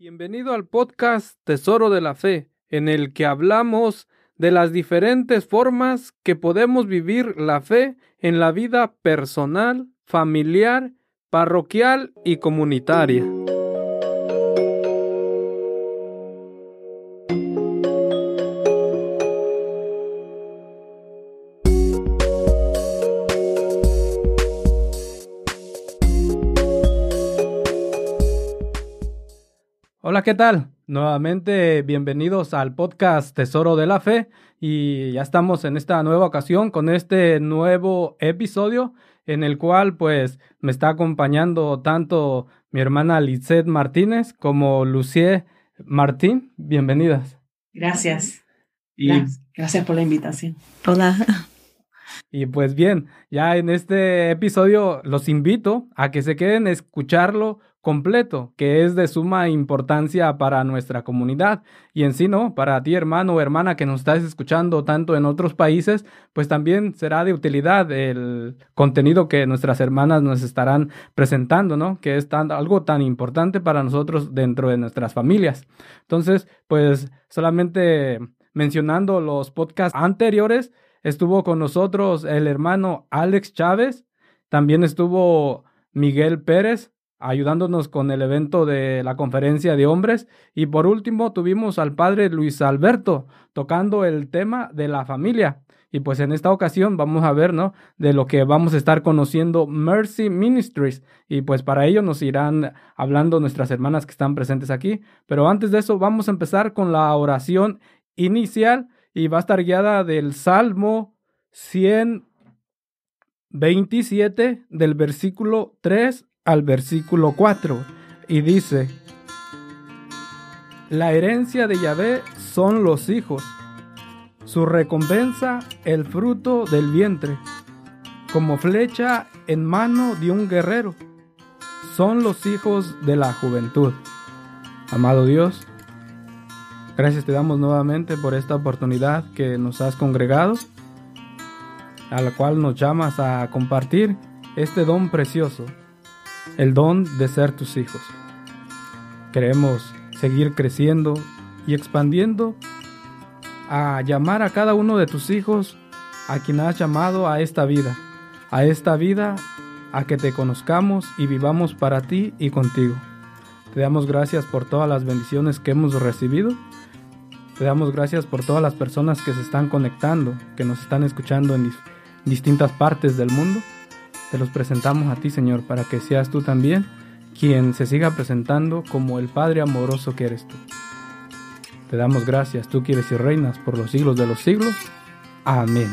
Bienvenido al podcast Tesoro de la Fe, en el que hablamos de las diferentes formas que podemos vivir la fe en la vida personal, familiar, parroquial y comunitaria. Hola, ¿qué tal? Nuevamente bienvenidos al podcast Tesoro de la Fe y ya estamos en esta nueva ocasión con este nuevo episodio en el cual pues me está acompañando tanto mi hermana Lizeth Martínez como Lucie Martín. Bienvenidas. Gracias. Y gracias por la invitación. Hola. Y pues bien, ya en este episodio los invito a que se queden a escucharlo completo, que es de suma importancia para nuestra comunidad y en sí, ¿no? Para ti, hermano o hermana que nos estás escuchando tanto en otros países, pues también será de utilidad el contenido que nuestras hermanas nos estarán presentando, ¿no? Que es algo tan importante para nosotros dentro de nuestras familias. Entonces, pues solamente mencionando los podcasts anteriores, estuvo con nosotros el hermano Alex Chávez, también estuvo Miguel Pérez, ayudándonos con el evento de la conferencia de hombres. Y por último tuvimos al padre Luis Alberto tocando el tema de la familia. Y pues en esta ocasión vamos a ver, ¿no? De lo que vamos a estar conociendo Mercy Ministries. Y pues para ello nos irán hablando nuestras hermanas que están presentes aquí. Pero antes de eso vamos a empezar con la oración inicial y va a estar guiada del Salmo 127 del versículo 3 al versículo 4 y dice, la herencia de Yahvé son los hijos, su recompensa el fruto del vientre, como flecha en mano de un guerrero, son los hijos de la juventud. Amado Dios, gracias te damos nuevamente por esta oportunidad que nos has congregado, a la cual nos llamas a compartir este don precioso el don de ser tus hijos. Queremos seguir creciendo y expandiendo a llamar a cada uno de tus hijos a quien has llamado a esta vida, a esta vida a que te conozcamos y vivamos para ti y contigo. Te damos gracias por todas las bendiciones que hemos recibido. Te damos gracias por todas las personas que se están conectando, que nos están escuchando en distintas partes del mundo. Te los presentamos a ti, Señor, para que seas tú también quien se siga presentando como el Padre amoroso que eres tú. Te damos gracias, tú quieres y reinas por los siglos de los siglos. Amén.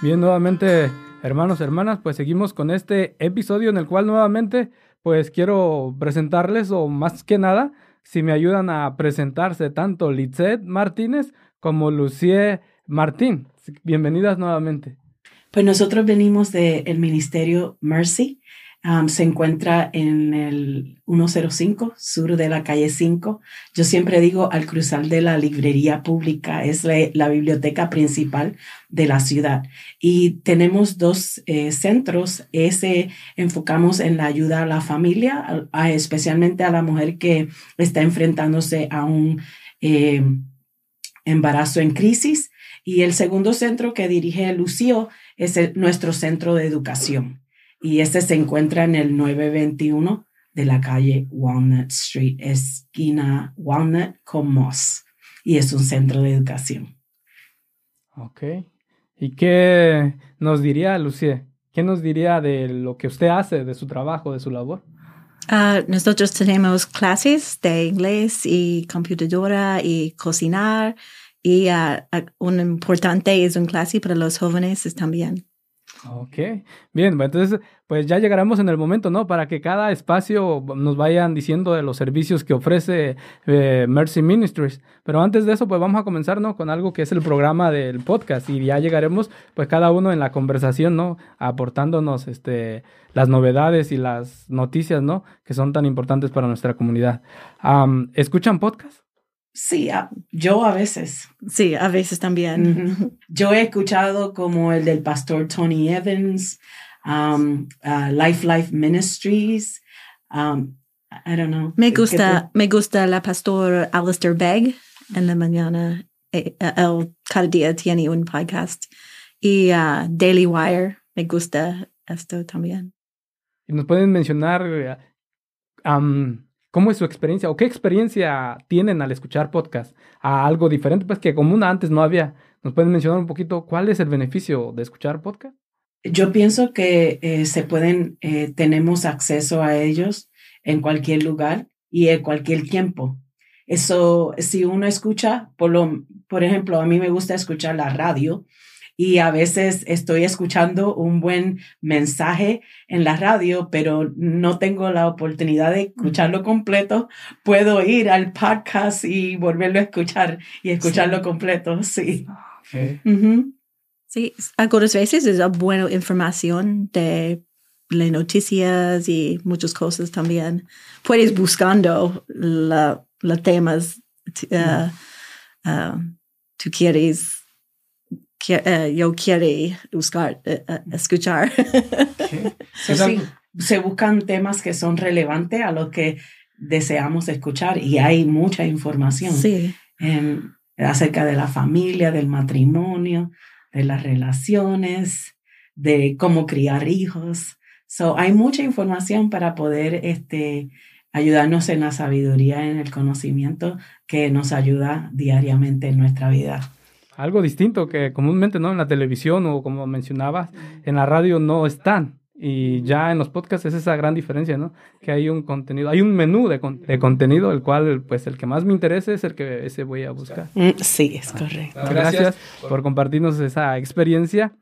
Bien, nuevamente, hermanos, hermanas, pues seguimos con este episodio en el cual nuevamente, pues quiero presentarles, o más que nada, si me ayudan a presentarse tanto Lizeth Martínez como Lucie Martín. Bienvenidas nuevamente. Pues nosotros venimos del Ministerio Mercy. Um, se encuentra en el 105 sur de la calle 5. Yo siempre digo al cruzar de la librería pública, es la, biblioteca principal de la ciudad. Y tenemos dos eh, centros. Ese enfocamos en la ayuda a la familia, especialmente a la mujer que está enfrentándose a un eh, embarazo en crisis. Y el segundo centro que dirige Lucio es nuestro centro de educación. Y este se encuentra en el 921 de la calle Walnut Street, esquina Walnut con Moss. Y es un centro de educación. Ok. ¿Y qué nos diría, Lucía? ¿Qué nos diría de lo que usted hace, de su trabajo, de su labor? Ah, nosotros tenemos clases de inglés y computadora y cocinar y uh, un importante es un clase para los jóvenes también. Ok, bien, entonces pues ya llegaremos en el momento, ¿no? Para que cada espacio nos vayan diciendo de los servicios que ofrece eh, Mercy Ministries. Pero antes de eso, pues vamos a comenzar, ¿no? Con algo que es el programa del podcast y ya llegaremos pues cada uno en la conversación, ¿no? Aportándonos este, las novedades y las noticias, ¿no? Que son tan importantes para nuestra comunidad. ¿Escuchan podcast? Sí, yo a veces. Sí, a veces también. Yo he escuchado como el del pastor Tony Evans, um, uh, Life Life Ministries, um, I don't know. Me gusta, me gusta la pastor Alistair Begg en la mañana. Eh, eh, él cada día tiene un podcast. Y uh, Daily Wire, me gusta esto también. ¿Y nos pueden mencionar um, cómo es su experiencia o qué experiencia tienen al escuchar podcast? A algo diferente, pues que común antes no había. ¿Nos pueden mencionar un poquito cuál es el beneficio de escuchar podcast? Yo pienso que eh, se pueden, eh, tenemos acceso a ellos en cualquier lugar y en cualquier tiempo. Eso, si uno escucha, por, lo, por ejemplo, a mí me gusta escuchar la radio y a veces estoy escuchando un buen mensaje en la radio, pero no tengo la oportunidad de escucharlo completo. Puedo ir al podcast y volverlo a escuchar y escucharlo completo, sí. Okay. Sí, algunas veces es buena información de las noticias y muchas cosas también. Puedes buscando los la temas uh, uh, tú quieres, uh, yo quiero buscar, escuchar. So, sí, se buscan temas que son relevantes a lo que deseamos escuchar y hay mucha información Sí. em, acerca de la familia, del matrimonio, de las relaciones, de cómo criar hijos. So, hay mucha información para poder este, ayudarnos en la sabiduría, en el conocimiento que nos ayuda diariamente en nuestra vida. Algo distinto que comúnmente no en la televisión o como mencionabas, en la radio no están. Y ya en los podcasts es esa gran diferencia, ¿no? Que hay un contenido, hay un menú de, con- de contenido, el cual, pues, el que más me interese es el que ese voy a buscar. Mm, Sí, es correcto. Gracias por compartirnos esa experiencia.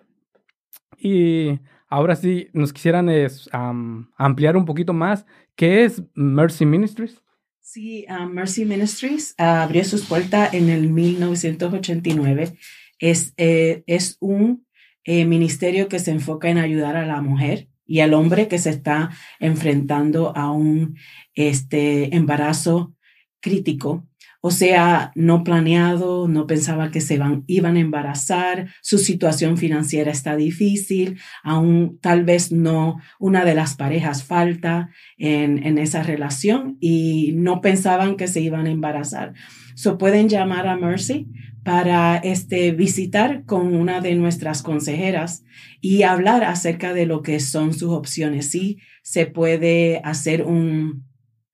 Y ahora sí, nos quisieran es, am, ampliar un poquito más. ¿Qué es Mercy Ministries? Sí, Mercy Ministries uh, abrió sus puertas en el 1989. Es, eh, es un eh, ministerio que se enfoca en ayudar a la mujer y al hombre que se está enfrentando a un este, embarazo crítico. O sea, no planeado, no pensaba que se van, iban a embarazar, su situación financiera está difícil, aún tal vez no una de las parejas falta en, en esa relación y no pensaban que se iban a embarazar. So pueden llamar a Mercy para este, visitar con una de nuestras consejeras y hablar acerca de lo que son sus opciones. Sí, se puede hacer un,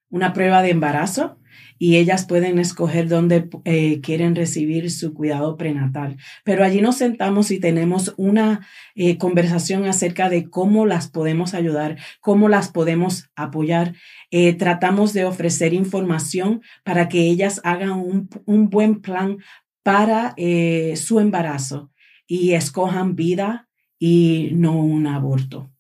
una prueba de embarazo y ellas pueden escoger dónde eh, quieren recibir su cuidado prenatal. Pero allí nos sentamos y tenemos una eh, conversación acerca de cómo las podemos ayudar, cómo las podemos apoyar. Eh, tratamos de ofrecer información para que ellas hagan un, un buen plan para su embarazo y escojan vida y no un aborto.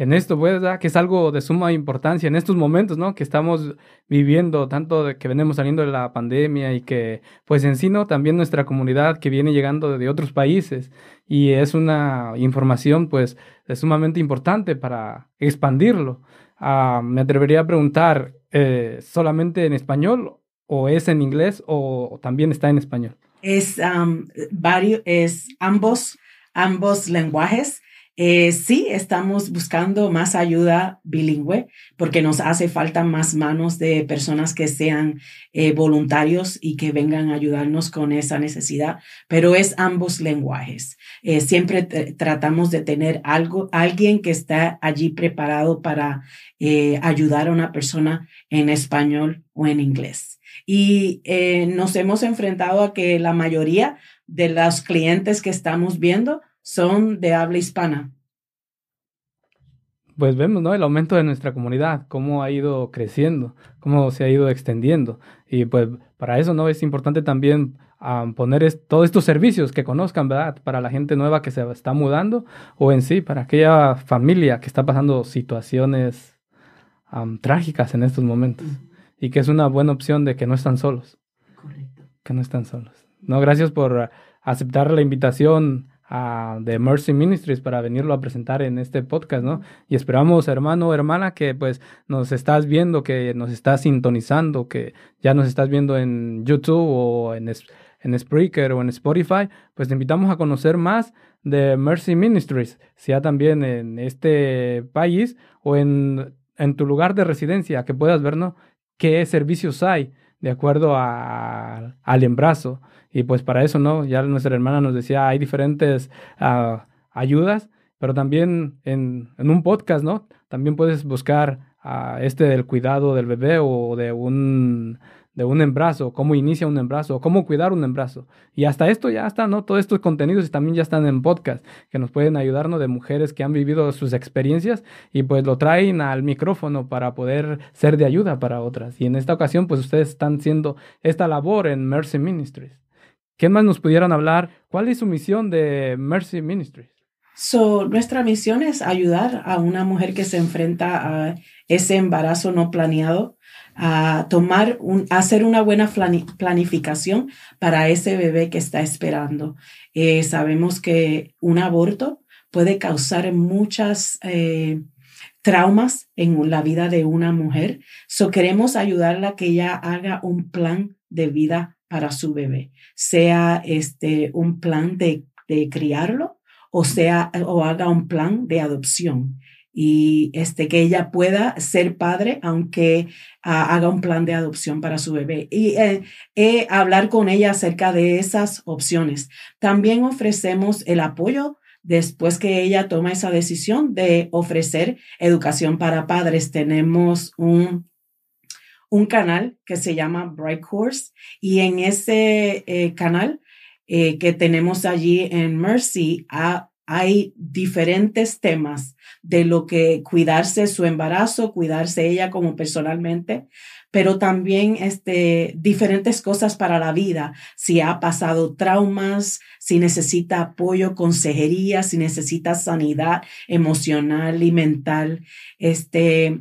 En esto, pues, ¿verdad? que es algo de suma importancia en estos momentos, ¿no? Que estamos viviendo, tanto de que venimos saliendo de la pandemia y que, pues, en sí, ¿no? También nuestra comunidad que viene llegando de otros países y es una información, pues, es sumamente importante para expandirlo. Ah, me atrevería a preguntar, eh, ¿solamente en español o es en inglés o también está en español? Es, um, varios, es ambos, ambos lenguajes. Eh, sí, estamos buscando más ayuda bilingüe porque nos hace falta más manos de personas que sean eh, voluntarios y que vengan a ayudarnos con esa necesidad, pero es ambos lenguajes. Eh, siempre tratamos de tener algo, alguien que está allí preparado para ayudar a una persona en español o en inglés. Y nos hemos enfrentado a que la mayoría de los clientes que estamos viendo son de habla hispana. Pues vemos, ¿no? El aumento de nuestra comunidad, cómo ha ido creciendo, cómo se ha ido extendiendo. Y pues para eso, ¿no? Es importante también um, poner es, todos estos servicios que conozcan, ¿verdad? Para la gente nueva que se está mudando o en sí, para aquella familia que está pasando situaciones um, trágicas en estos momentos. Y que es una buena opción de que no están solos. Correcto. Que no están solos. No, gracias por aceptar la invitación de Mercy Ministries para venirlo a presentar en este podcast, ¿no? Y esperamos, hermano o hermana, que pues nos estás viendo, que nos estás sintonizando, que ya nos estás viendo en YouTube o en, en Spreaker o en Spotify, pues te invitamos a conocer más de Mercy Ministries, sea también en este país o en, en tu lugar de residencia, que puedas ver, ¿no? qué servicios hay de acuerdo al embarazo. Y pues para eso, ¿no? Ya nuestra hermana nos decía, hay diferentes ah, ayudas, pero también en, en, un podcast, ¿no? También puedes buscar a este del cuidado del bebé o de un de un embarazo, cómo inicia un embarazo, cómo cuidar un embarazo. Y hasta esto ya está, ¿no? Todos estos contenidos también ya están en podcast, que nos pueden ayudarnos de mujeres que han vivido sus experiencias y pues lo traen al micrófono para poder ser de ayuda para otras. Y en esta ocasión, pues ustedes están haciendo esta labor en Mercy Ministries. ¿Qué más nos pudieran hablar? ¿Cuál es su misión de Mercy Ministries? So, nuestra misión es ayudar a una mujer que se enfrenta a ese embarazo no planeado a tomar un, hacer una buena planificación para ese bebé que está esperando. Eh, sabemos que un aborto puede causar muchas eh, traumas en la vida de una mujer. So queremos ayudarla a que ella haga un plan de vida para su bebé, sea este un plan de, de criarlo o sea o haga un plan de adopción y este, que ella pueda ser padre, aunque ah, haga un plan de adopción para su bebé. Y eh, hablar con ella acerca de esas opciones. También ofrecemos el apoyo después que ella toma esa decisión de ofrecer educación para padres. Tenemos un, un canal que se llama Bright Course y en ese eh, canal eh, que tenemos allí en Mercy, a hay diferentes temas de lo que cuidarse su embarazo, cuidarse ella como personalmente, pero también este, diferentes cosas para la vida, si ha pasado traumas, si necesita apoyo, consejería, si necesita sanidad emocional y mental, este,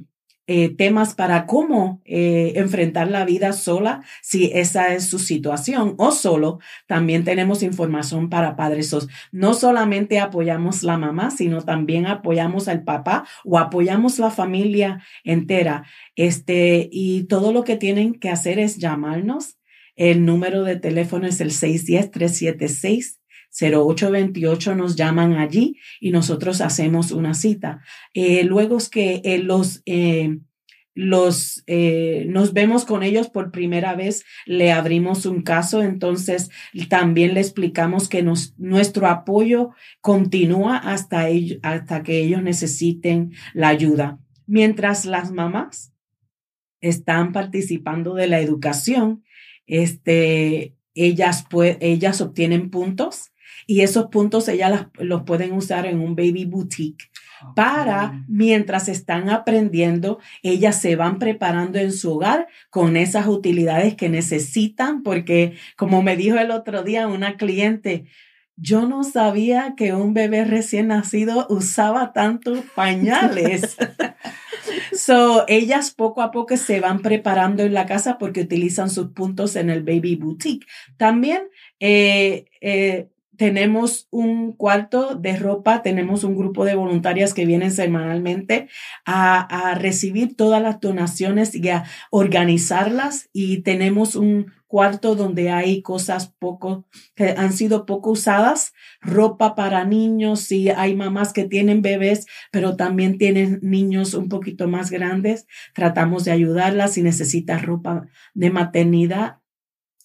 eh, temas para cómo eh, enfrentar la vida sola, si esa es su situación, o solo. También tenemos información para padres. No solamente apoyamos la mamá, sino también apoyamos al papá o apoyamos la familia entera. Este, y todo lo que tienen que hacer es llamarnos. El número de teléfono es el 610-376. 0828 nos llaman allí y nosotros hacemos una cita. Eh, luego es que eh, los, eh, los, nos vemos con ellos por primera vez, le abrimos un caso, entonces también le explicamos que nos, nuestro apoyo continúa hasta, hasta que ellos necesiten la ayuda. Mientras las mamás están participando de la educación, este, ellas, ellas obtienen puntos y esos puntos ellas los pueden usar en un baby boutique para mientras están aprendiendo, ellas se van preparando en su hogar con esas utilidades que necesitan, porque como me dijo el otro día una cliente, yo no sabía que un bebé recién nacido usaba tantos pañales. so, ellas poco a poco se van preparando en la casa porque utilizan sus puntos en el baby boutique. También eh, eh, tenemos un cuarto de ropa, tenemos un grupo de voluntarias que vienen semanalmente a, recibir todas las donaciones y a organizarlas y tenemos un cuarto donde hay cosas poco que han sido poco usadas, ropa para niños, y hay mamás que tienen bebés, pero también tienen niños un poquito más grandes, tratamos de ayudarlas si necesitas ropa de maternidad,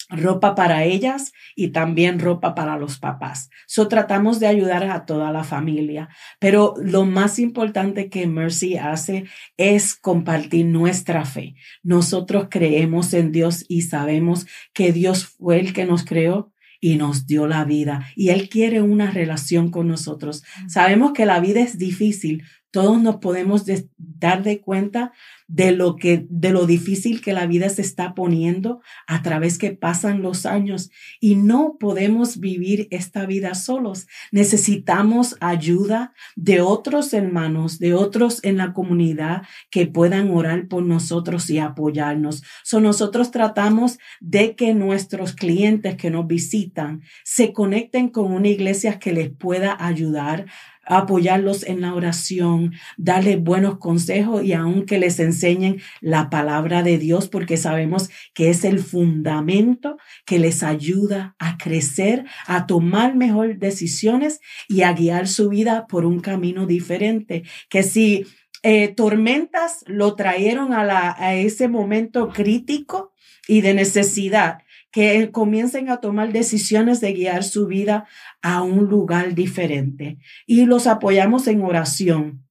ropa para ellas y también ropa para los papás. So tratamos de ayudar a toda la familia, pero lo más importante que Mercy hace es compartir nuestra fe. Nosotros creemos en Dios y sabemos que Dios fue el que nos creó y nos dio la vida y Él quiere una relación con nosotros. Sabemos que la vida es difícil, todos nos podemos dar de cuenta de lo que de lo difícil que la vida se está poniendo a través que pasan los años y no podemos vivir esta vida solos. Necesitamos ayuda de otros hermanos, de otros en la comunidad que puedan orar por nosotros y apoyarnos. So nosotros tratamos de que nuestros clientes que nos visitan se conecten con una iglesia que les pueda ayudar apoyarlos en la oración, darles buenos consejos y aunque les enseñen la palabra de Dios, porque sabemos que es el fundamento que les ayuda a crecer, a tomar mejores decisiones y a guiar su vida por un camino diferente. Que si eh, tormentas lo trajeron a, la, a ese momento crítico y de necesidad que comiencen a tomar decisiones de guiar su vida a un lugar diferente. Y los apoyamos en oración,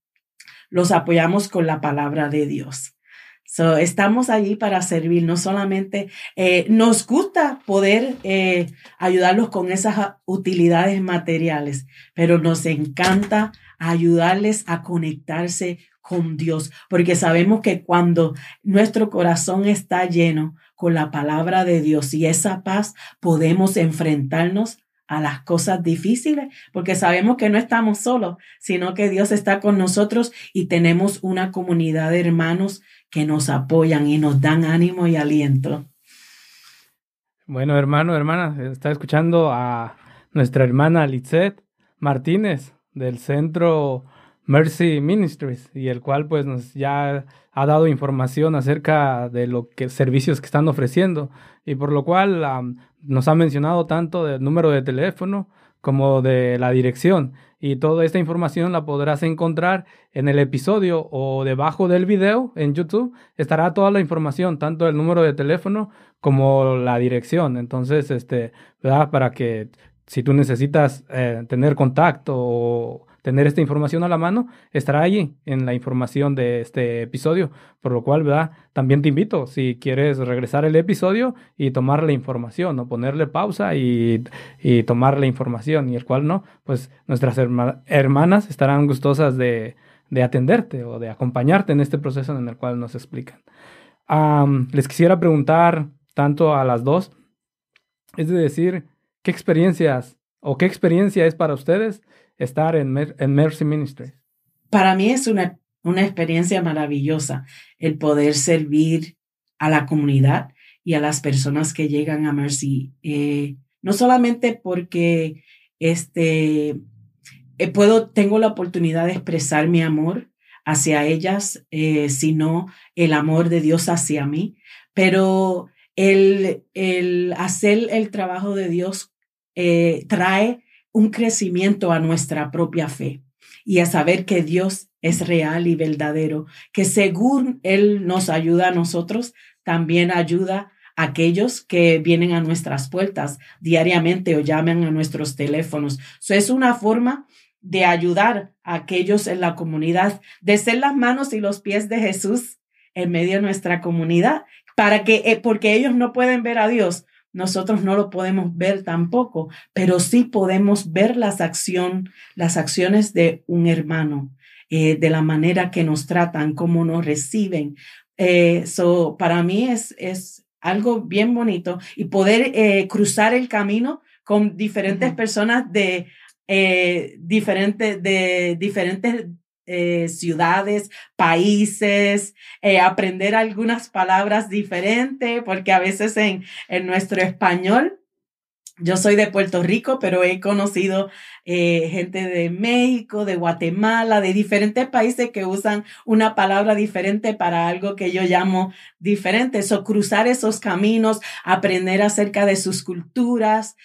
los apoyamos con la palabra de Dios. So, estamos allí para servir, no solamente eh, nos gusta poder eh, ayudarlos con esas utilidades materiales, pero nos encanta ayudarles a conectarse con Dios, porque sabemos que cuando nuestro corazón está lleno con la palabra de Dios y esa paz, podemos enfrentarnos a las cosas difíciles, porque sabemos que no estamos solos, sino que Dios está con nosotros y tenemos una comunidad de hermanos que nos apoyan y nos dan ánimo y aliento. Bueno, hermano, hermana, está escuchando a nuestra hermana Lizette Martínez del Centro Mercy Ministries y el cual pues nos ya ha dado información acerca de los que servicios que están ofreciendo. Y por lo cual nos ha mencionado tanto del número de teléfono como de la dirección. Y toda esta información la podrás encontrar en el episodio o debajo del video en YouTube. Estará toda la información tanto el número de teléfono como la dirección. Entonces este para que si tú necesitas eh, tener contacto o tener esta información a la mano, estará allí en la información de este episodio. Por lo cual, ¿verdad? También te invito, si quieres regresar el episodio y tomar la información, o ponerle pausa y, y tomar la información, y el cual no, pues nuestras hermanas estarán gustosas de, de, atenderte o de acompañarte en este proceso en el cual nos explican. les quisiera preguntar tanto a las dos, es decir, ¿qué experiencias o qué experiencia es para ustedes estar en, Mercy Ministry? Para mí es una, una experiencia maravillosa el poder servir a la comunidad y a las personas que llegan a Mercy. Eh, no solamente porque este, eh, puedo, tengo la oportunidad de expresar mi amor hacia ellas, eh, sino el amor de Dios hacia mí, pero el, el hacer el trabajo de Dios trae un crecimiento a nuestra propia fe y a saber que Dios es real y verdadero, que según Él nos ayuda a nosotros, también ayuda a aquellos que vienen a nuestras puertas diariamente o llaman a nuestros teléfonos. Eso es una forma de ayudar a aquellos en la comunidad, de ser las manos y los pies de Jesús en medio de nuestra comunidad, para que, eh, porque ellos no pueden ver a Dios, nosotros no lo podemos ver tampoco, pero sí podemos ver las, acción, las acciones de un hermano, eh, de la manera que nos tratan, cómo nos reciben. Eh, para mí es, es algo bien bonito y poder eh, cruzar el camino con diferentes personas de, diferentes, de diferentes eh, ciudades, países, eh, aprender algunas palabras diferentes, porque a veces en, en nuestro español yo soy de Puerto Rico, pero he conocido eh, gente de México, de Guatemala, de diferentes países que usan una palabra diferente para algo que yo llamo diferente. So, cruzar esos caminos, aprender acerca de sus culturas.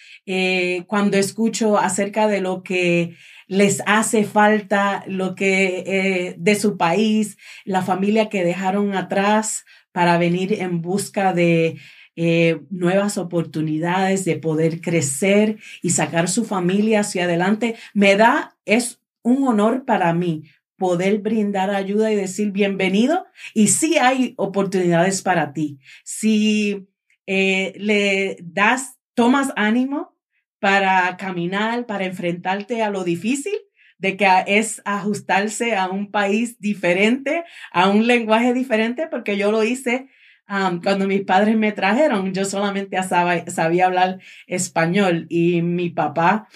cuando escucho acerca de lo que les hace falta lo que eh, de su país, la familia que dejaron atrás para venir en busca de eh, nuevas oportunidades, de poder crecer y sacar su familia hacia adelante. Me da, es un honor para mí poder brindar ayuda y decir bienvenido. Y sí hay oportunidades para ti. Si eh, le das, tomas ánimo, para caminar, para enfrentarte a lo difícil de que es ajustarse a un país diferente, a un lenguaje diferente, porque yo lo hice cuando mis padres me trajeron. Yo solamente sabía, hablar español y mi papá,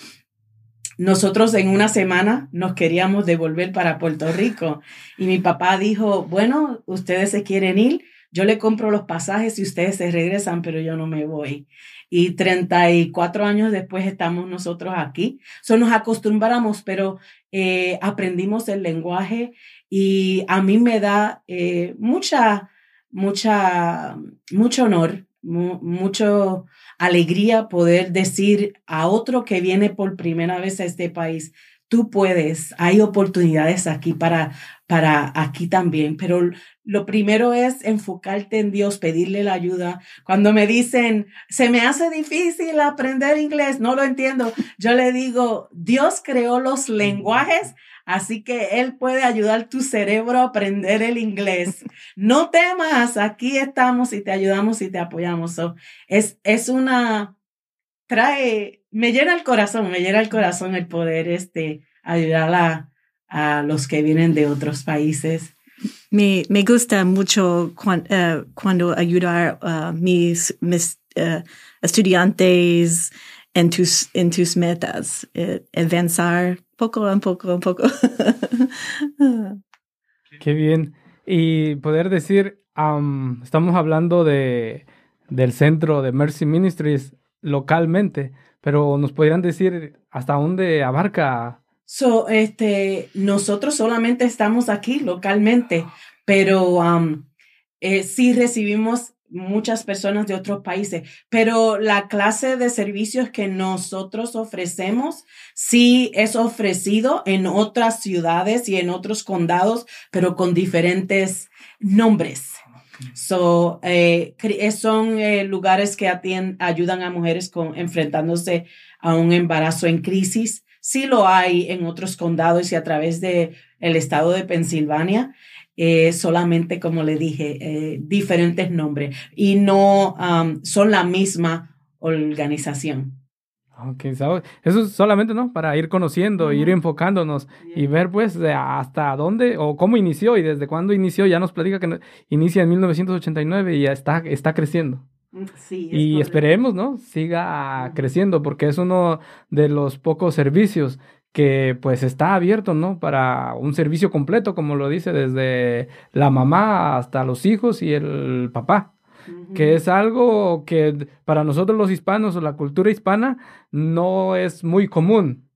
nosotros en una semana nos queríamos devolver para Puerto Rico y mi papá dijo, bueno, ustedes se quieren ir, yo le compro los pasajes y ustedes se regresan, pero yo no me voy y 34 años después estamos nosotros aquí. So nos acostumbramos, pero eh, aprendimos el lenguaje y a mí me da eh, mucha, mucha, mucho honor, mucha alegría poder decir a otro que viene por primera vez a este país, tú puedes, hay oportunidades aquí para, para aquí también, pero lo primero es enfocarte en Dios, pedirle la ayuda. Cuando me dicen, se me hace difícil aprender inglés, no lo entiendo, yo le digo, Dios creó los lenguajes Así que Él puede ayudar tu cerebro a aprender el inglés. No temas, aquí estamos y te ayudamos y te apoyamos. es, es una, trae, me llena el corazón, me llena el corazón el poder este, ayudar a, a los que vienen de otros países. Me, me gusta mucho eh, cuando ayudar a mis, mis eh, estudiantes en tus, en tus metas, eh, avanzar poco a poco a poco. Qué bien. Y poder decir, estamos hablando de, del centro de Mercy Ministries localmente, pero nos podrían decir hasta dónde abarca. So, este, nosotros solamente estamos aquí localmente, pero eh, sí recibimos muchas personas de otros países, pero la clase de servicios que nosotros ofrecemos sí es ofrecido en otras ciudades y en otros condados, pero con diferentes nombres. So, eh, son eh, lugares que ayudan a mujeres con, enfrentándose a un embarazo en crisis. Sí lo hay en otros condados y a través de el estado de Pensilvania. Eh, solamente, como le dije, eh, diferentes nombres y no son la misma organización. Eso es solamente, ¿no? Para ir conociendo, ir enfocándonos y ver, pues, hasta dónde o cómo inició y desde cuándo inició. Ya nos platica que inicia en 1989 y ya está, está creciendo. Mm, y esperemos, ¿no? Siga creciendo porque es uno de los pocos servicios que pues está abierto, ¿no? Para un servicio completo, como lo dice, desde la mamá hasta los hijos y el papá, que es algo que para nosotros los hispanos o la cultura hispana no es muy común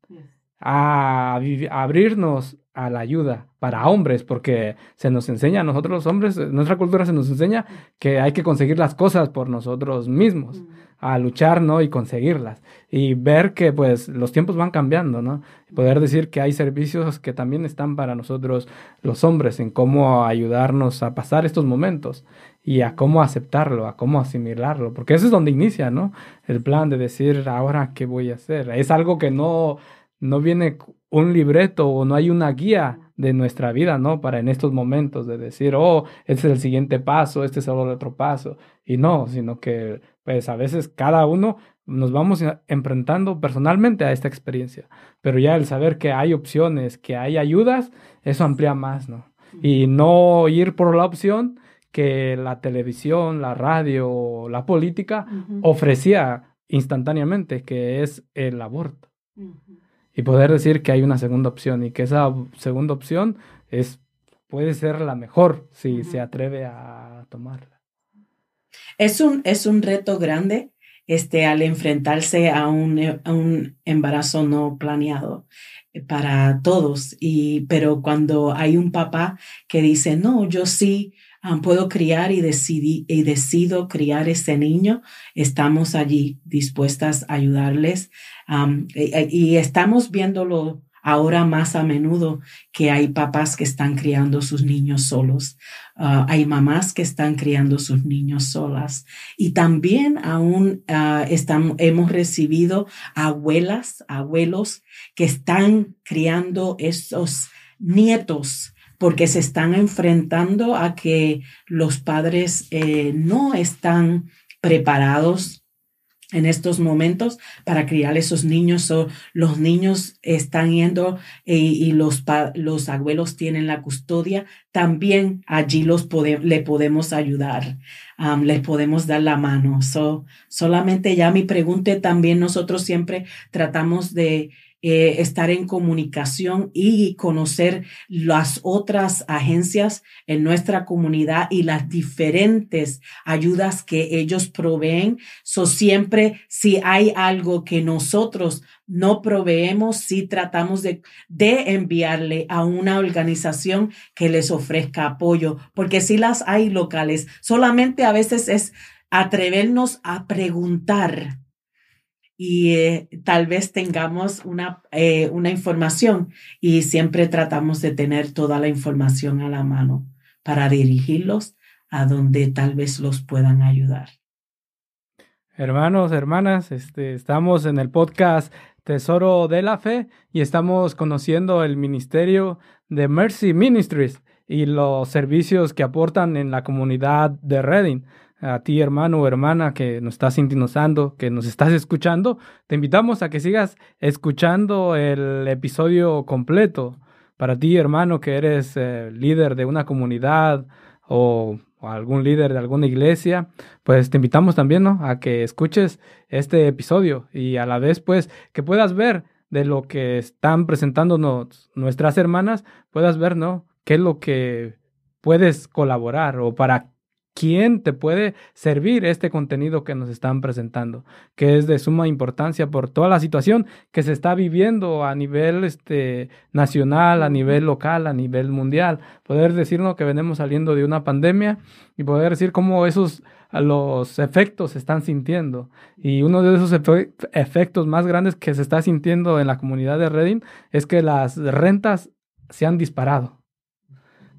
a, abrirnos a la ayuda para hombres, porque se nos enseña a nosotros los hombres, nuestra cultura se nos enseña que hay que conseguir las cosas por nosotros mismos a luchar, ¿no? Y conseguirlas. Y ver que, pues, los tiempos van cambiando, ¿no? Poder decir que hay servicios que también están para nosotros, los hombres, en cómo ayudarnos a pasar estos momentos y a cómo aceptarlo, a cómo asimilarlo, porque eso es donde inicia, ¿no? El plan de decir, ahora, ¿qué voy a hacer? Es algo que no, no viene un libreto o no hay una guía de nuestra vida, ¿no? Para en estos momentos de decir, oh, este es el siguiente paso, este es el otro paso. Y no, sino que pues a veces cada uno nos vamos enfrentando personalmente a esta experiencia, pero ya el saber que hay opciones, que hay ayudas, eso amplía más, ¿no? Y no ir por la opción que la televisión, la radio, la política ofrecía instantáneamente, que es el aborto. Y poder decir que hay una segunda opción y que esa segunda opción es, puede ser la mejor si se atreve a tomarla. Es un, es un reto grande este, al enfrentarse a un, a un embarazo no planeado eh, para todos. Y, pero cuando hay un papá que dice, no, yo sí um, puedo criar y, decidí, y decido criar ese niño, estamos allí dispuestas a ayudarles. Y, estamos viéndolo ahora más a menudo que hay papás que están criando sus niños solos, ah, hay mamás que están criando sus niños solas. Y también aún uh, hemos recibido abuelas, abuelos que están criando esos nietos porque se están enfrentando a que los padres eh, no están preparados en estos momentos para criar esos niños. o los niños están yendo eh, y los, los abuelos tienen la custodia. También allí los le podemos ayudar, les podemos dar la mano. So, solamente ya mi pregunta también nosotros siempre tratamos de eh, estar en comunicación y conocer las otras agencias en nuestra comunidad y las diferentes ayudas que ellos proveen. So siempre si hay algo que nosotros no proveemos, si tratamos de, de enviarle a una organización que les ofrezca apoyo, porque si las hay locales, solamente a veces es atrevernos a preguntar y eh, tal vez tengamos una, eh, una información y siempre tratamos de tener toda la información a la mano para dirigirlos a donde tal vez los puedan ayudar. Hermanos, hermanas, este, estamos en el podcast Tesoro de la Fe y estamos conociendo el ministerio de Mercy Ministries y los servicios que aportan en la comunidad de Reading a ti, hermano o hermana que nos estás sintonizando, que nos estás escuchando, te invitamos a que sigas escuchando el episodio completo. Para ti, hermano, que eres eh, líder de una comunidad o, algún líder de alguna iglesia, pues te invitamos también, ¿no? A que escuches este episodio y a la vez, pues, que puedas ver de lo que están presentándonos nuestras hermanas, puedas ver, ¿no? ¿Qué es lo que puedes colaborar o para quién te puede servir este contenido que nos están presentando, que es de suma importancia por toda la situación que se está viviendo a nivel este, nacional, a nivel local, a nivel mundial. Poder decirnos que venimos saliendo de una pandemia y poder decir cómo esos los efectos se están sintiendo. Y uno de esos efectos más grandes que se está sintiendo en la comunidad de Reading es que las rentas se han disparado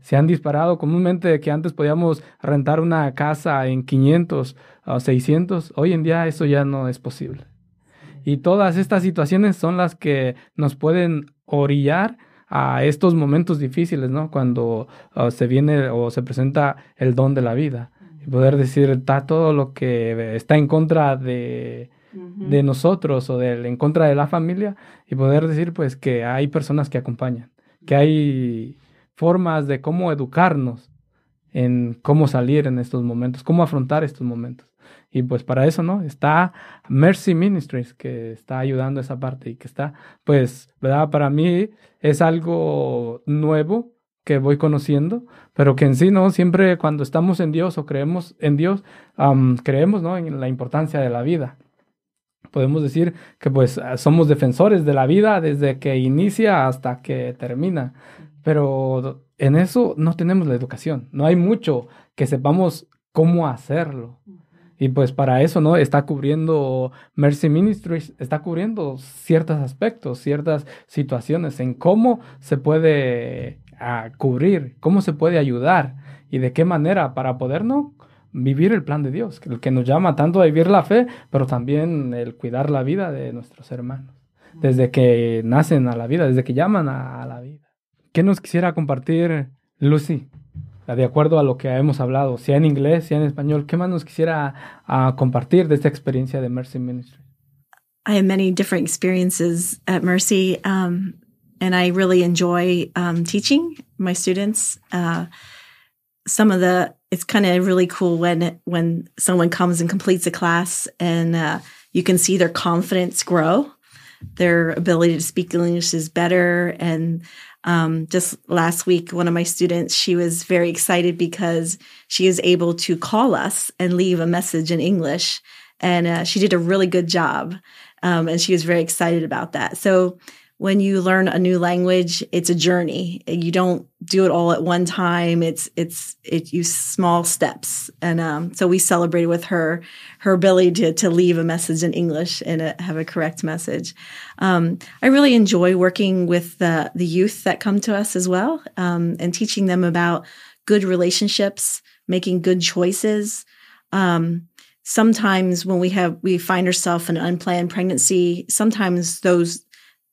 se han disparado comúnmente que antes podíamos rentar una casa en 500 o 600, hoy en día eso ya no es posible. Y todas estas situaciones son las que nos pueden orillar a estos momentos difíciles, ¿no? Cuando uh, se viene o se presenta el don de la vida. Y poder decir, está todo lo que está en contra de, de nosotros o de, en contra de la familia y poder decir, pues, que hay personas que acompañan, que hay formas de cómo educarnos en cómo salir en estos momentos, cómo afrontar estos momentos. Y pues para eso, ¿no? Está Mercy Ministries, que está ayudando esa parte y que está, pues, ¿verdad? Para mí es algo nuevo que voy conociendo, pero que en sí, ¿no? Siempre cuando estamos en Dios o creemos en Dios, creemos, ¿no? En la importancia de la vida. Podemos decir que pues somos defensores de la vida desde que inicia hasta que termina pero en eso no tenemos la educación, no hay mucho que sepamos cómo hacerlo. Y pues para eso, ¿no? Está cubriendo Mercy Ministries, está cubriendo ciertos aspectos, ciertas situaciones en cómo se puede ah, cubrir, cómo se puede ayudar y de qué manera para poder, ¿no? Vivir el plan de Dios, el que nos llama tanto a vivir la fe, pero también el cuidar la vida de nuestros hermanos, desde que nacen a la vida, desde que llaman a la vida. ¿Qué nos quisiera compartir Lucy? De acuerdo a lo que hemos hablado, sea en inglés, sea en español, ¿qué más nos quisiera uh, compartir de esta experiencia de Mercy Ministry? I have many different experiences at Mercy, um, and I really enjoy um, teaching my students. Uh, some of the it's kind of really cool when when someone comes and completes a class, and uh, you can see their confidence grow. Their ability to speak English is better, and um, just last week, one of my students, she was very excited because she is able to call us and leave a message in English. And uh, she did a really good job. Um, and she was very excited about that. So when you learn a new language, it's a journey. You don't do it all at one time. It's it's it you small steps, and um, so we celebrated with her her ability to to leave a message in English and a, have a correct message. Um, I really enjoy working with the the youth that come to us as well, um, and teaching them about good relationships, making good choices. Um, sometimes when we have we find ourselves in an unplanned pregnancy, sometimes those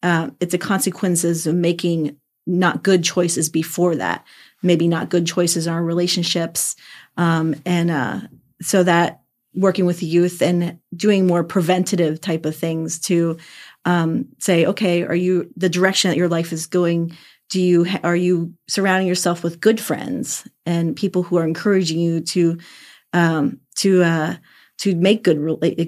uh, it's the consequences of making not good choices before that, maybe not good choices in our relationships. Um, and uh, so that working with the youth and doing more preventative type of things to um, say, okay, are you the direction that your life is going? Do you are you surrounding yourself with good friends and people who are encouraging you to um, to uh, to make good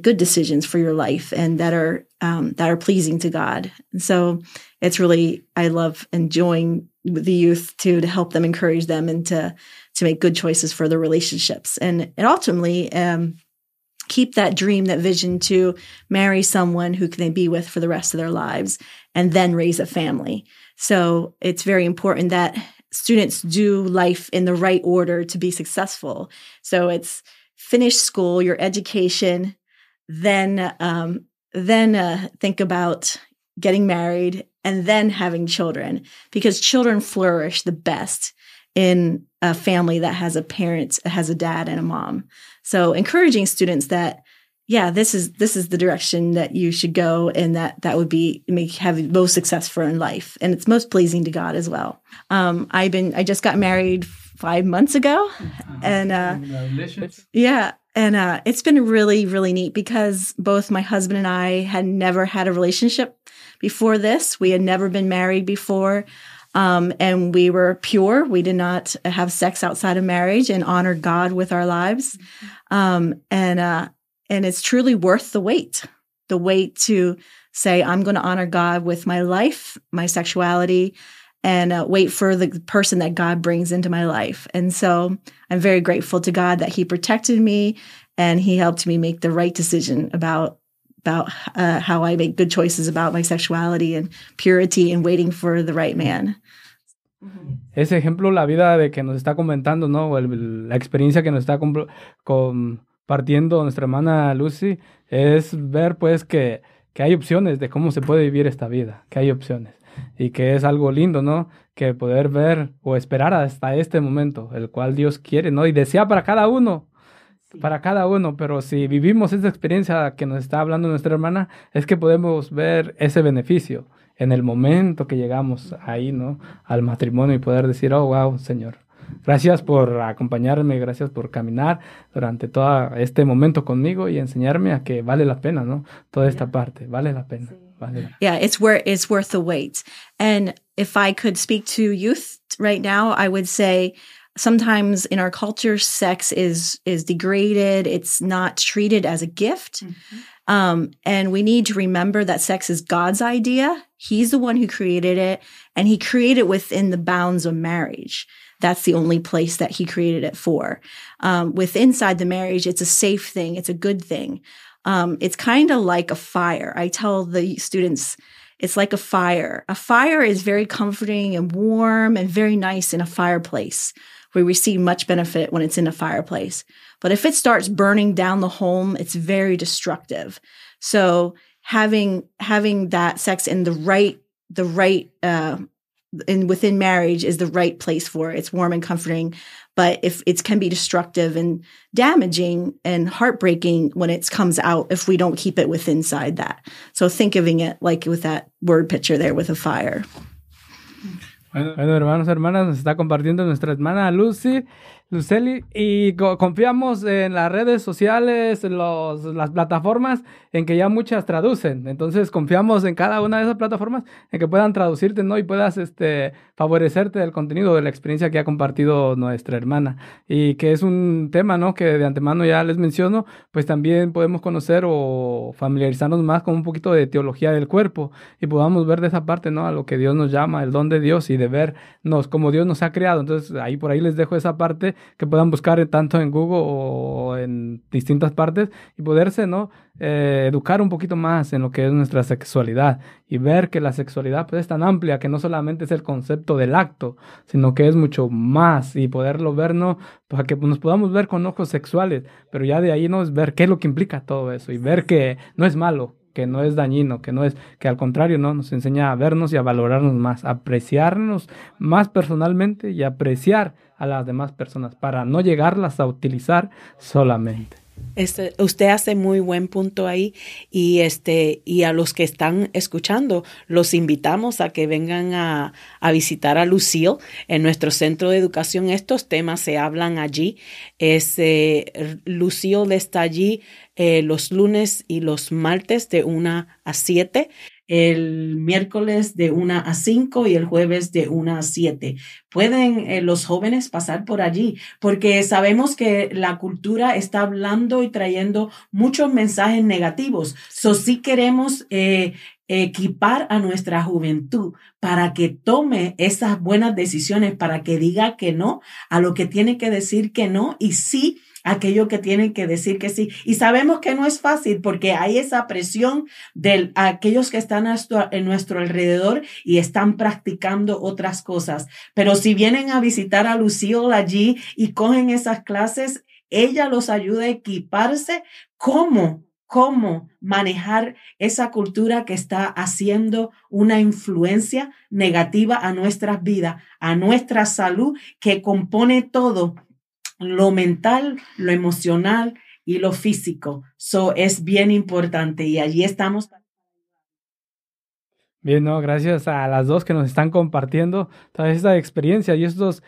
good decisions for your life and that are um, that are pleasing to God. And so it's really I love enjoying the youth too to help them encourage them and to to make good choices for their relationships and and ultimately um, keep that dream that vision to marry someone who can they be with for the rest of their lives and then raise a family. So it's very important that students do life in the right order to be successful. So it's finish school, your education, then um, then uh, think about getting married and then having children because children flourish the best in a family that has a parent, has a dad and a mom. So encouraging students that yeah, this is this is the direction that you should go, and that that would be make have most success for in life, and it's most pleasing to God as well. Um, I've been I just got married five months ago, and uh, yeah, and uh, it's been really really neat because both my husband and I had never had a relationship before this. We had never been married before. Um, and we were pure. We did not have sex outside of marriage and honor God with our lives. Um, and uh, and it's truly worth the wait, the wait to say, I'm going to honor God with my life, my sexuality, and uh, wait for the person that God brings into my life. And so I'm very grateful to God that He protected me and He helped me make the right decision about about uh, how I make good choices about my sexuality and purity and waiting for the right man. Ese ejemplo, la vida de que nos está comentando, ¿no? El, la experiencia que nos está con nuestra hermana Lucy es ver pues que, que hay opciones de cómo se puede vivir esta vida, que hay opciones y que es algo lindo, ¿no? Que poder ver o esperar hasta este momento, el cual Dios quiere, ¿no? Y desea para cada uno, para cada uno, pero si vivimos esa experiencia que nos está hablando nuestra hermana, es que podemos ver ese beneficio en el momento que llegamos ahí, ¿no? Al matrimonio y poder decir, oh, wow, Señor, Gracias por acompañarme, gracias por caminar durante todo este momento conmigo y enseñarme a que vale la pena, ¿no? Toda esta parte, vale la pena. Vale Yeah, it's worth it's worth the wait. And if I could speak to youth right now, I would say sometimes in our culture sex is is degraded, it's not treated as a gift. Mm-hmm. Um, and we need to remember that sex is God's idea. He's the one who created it, and He created it within the bounds of marriage. That's the only place that he created it for. Um, with inside the marriage, it's a safe thing. It's a good thing. Um, it's kind of like a fire. I tell the students, it's like a fire. A fire is very comforting and warm and very nice in a fireplace. We receive much benefit when it's in a fireplace. But if it starts burning down the home, it's very destructive. So having having that sex in the right the right uh, and within marriage is the right place for it. It's warm and comforting, but if it can be destructive and damaging and heartbreaking when it comes out if we don't keep it with inside that. So think of it like with that word picture there with a fire. Bueno, hermanos, hermanas, nos está compartiendo nuestra hermana Lucy Luceli, y confiamos en las redes sociales, los, las plataformas, en que ya muchas traducen. Entonces confiamos en cada una de esas plataformas en que puedan traducirte, ¿no? Y puedas este, favorecerte del contenido, de la experiencia que ha compartido nuestra hermana. Y que es un tema, ¿no? Que de antemano ya les menciono, pues también podemos conocer o familiarizarnos más con un poquito de teología del cuerpo y podamos ver de esa parte, ¿no? A lo que Dios nos llama, el don de Dios y de vernos como Dios nos ha creado. Entonces ahí por ahí les dejo esa parte que puedan buscar tanto en Google o en distintas partes y poderse, ¿no? Eh, educar un poquito más en lo que es nuestra sexualidad y ver que la sexualidad pues, es tan amplia que no solamente es el concepto del acto, sino que es mucho más y poderlo ver, ¿no? Para que nos podamos ver con ojos sexuales, pero ya de ahí no es ver qué es lo que implica todo eso y ver que no es malo, que no es dañino, que no es, que al contrario, ¿no? Nos enseña a vernos y a valorarnos más, a apreciarnos más personalmente y apreciar a las demás personas para no llegarlas a utilizar solamente. Este, usted hace muy buen punto ahí y este y a los que están escuchando los invitamos a que vengan a, a, visitar a Lucille en nuestro centro de educación. Estos temas se hablan allí. Es, Lucille está allí eh, los lunes y los martes de 1 a 7 el miércoles de 1 a 5 y el jueves de 1 a 7. Pueden eh, los jóvenes pasar por allí porque sabemos que la cultura está hablando y trayendo muchos mensajes negativos. So, sí queremos eh, equipar a nuestra juventud para que tome esas buenas decisiones, para que diga que no a lo que tiene que decir que no y sí aquello que tienen que decir que sí. Y sabemos que no es fácil porque hay esa presión de aquellos que están en nuestro alrededor y están practicando otras cosas. Pero si vienen a visitar a Lucille allí y cogen esas clases, ella los ayuda a equiparse cómo cómo manejar esa cultura que está haciendo una influencia negativa a nuestras vidas, a nuestra salud, que compone todo, lo mental, lo emocional y lo físico. So es bien importante y allí estamos. Bien, no, gracias a las dos que nos están compartiendo toda esta experiencia y estos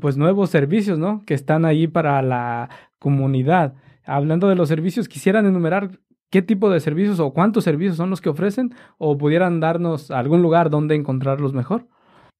pues nuevos servicios, ¿no? Que están ahí para la comunidad. Hablando de los servicios, quisieran enumerar qué tipo de servicios o cuántos servicios son los que ofrecen o pudieran darnos algún lugar donde encontrarlos mejor.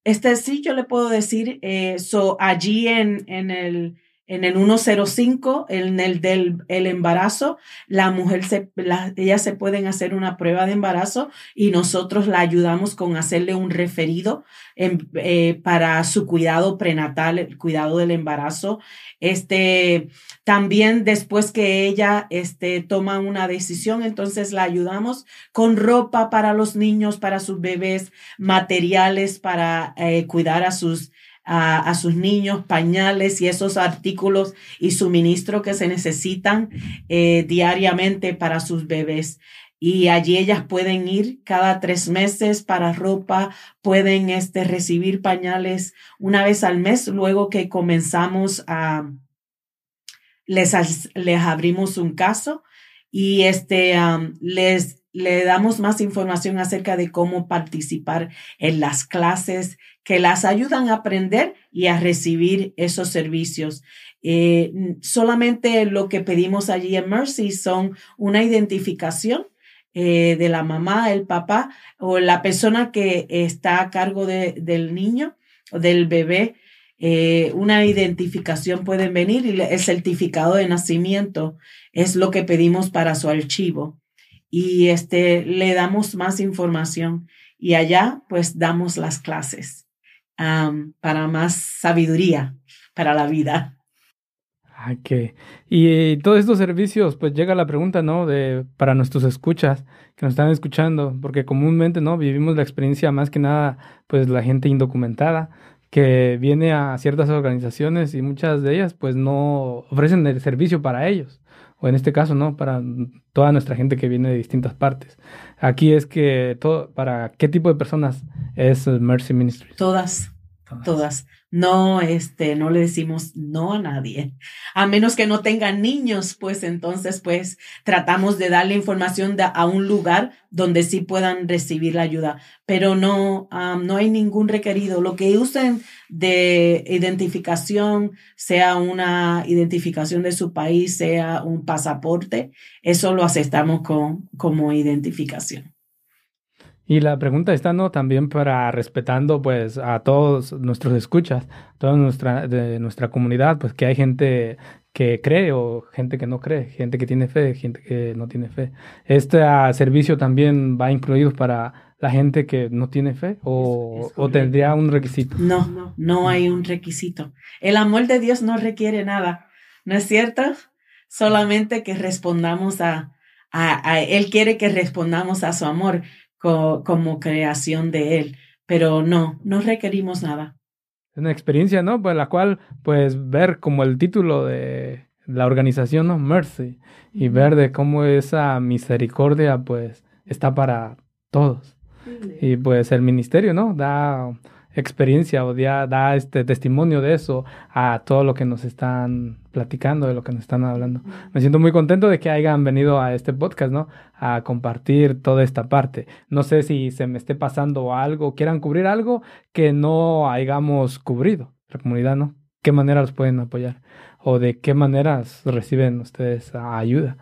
Este sí, yo le puedo decir, eh, so, allí en, en el en el 105, en el del el embarazo, la mujer se, la, ellas se pueden hacer una prueba de embarazo y nosotros la ayudamos con hacerle un referido en, eh, para su cuidado prenatal, el cuidado del embarazo. Este, también después que ella este, toma una decisión, entonces la ayudamos con ropa para los niños, para sus bebés, materiales para eh, cuidar a sus a, sus niños, pañales y esos artículos y suministro que se necesitan eh, diariamente para sus bebés. Y allí ellas pueden ir cada tres meses para ropa, pueden este, recibir pañales una vez al mes, luego que comenzamos a, les, les abrimos un caso y este, les le damos más información acerca de cómo participar en las clases que las ayudan a aprender y a recibir esos servicios. Eh, solamente lo que pedimos allí en Mercy son una identificación eh, de la mamá, el papá o la persona que está a cargo del niño o del bebé. Eh, una identificación pueden venir y el certificado de nacimiento es lo que pedimos para su archivo y este, le damos más información y allá pues damos las clases para más sabiduría para la vida. Ok. Y, todos estos servicios, pues llega la pregunta, ¿no? De, para nuestros escuchas que nos están escuchando, porque comúnmente, ¿no? Vivimos la experiencia más que nada, pues la gente indocumentada que viene a ciertas organizaciones y muchas de ellas, pues no ofrecen el servicio para ellos o en este caso, ¿no? Para toda nuestra gente que viene de distintas partes. Aquí es que todo, para qué tipo de personas es Mercy Ministries. Todas, todas. No, este, no le decimos no a nadie. A menos que no tengan niños, pues entonces, pues tratamos de darle información a un lugar donde sí puedan recibir la ayuda. Pero no, no hay ningún requerido. Lo que usen de identificación, sea una identificación de su país, sea un pasaporte, eso lo aceptamos con, como identificación. Y la pregunta está, ¿no? También para respetando, pues, a todos nuestros escuchas, toda nuestra, de nuestra comunidad, pues, que hay gente que cree o gente que no cree, gente que tiene fe, gente que no tiene fe. ¿Este servicio también va incluido para la gente que no tiene fe o, o tendría un requisito? No, no, no hay un requisito. El amor de Dios no requiere nada, ¿no es cierto? Solamente que respondamos a, a, a Él quiere que respondamos a su amor como creación de Él, pero no, no requerimos nada. Es una experiencia, ¿no? Pues la cual, pues, ver como el título de la organización, ¿no? Mercy, y ver de cómo esa misericordia, pues, está para todos. Y pues el ministerio, ¿no? Da experiencia o ya da este testimonio de eso a todo lo que nos están platicando, de lo que nos están hablando. Me siento muy contento de que hayan venido a este podcast, ¿no? A compartir toda esta parte. No sé si se me esté pasando algo, quieran cubrir algo que no hayamos cubrido, la comunidad, ¿no? ¿Qué manera los pueden apoyar? ¿O de qué maneras reciben ustedes ayuda?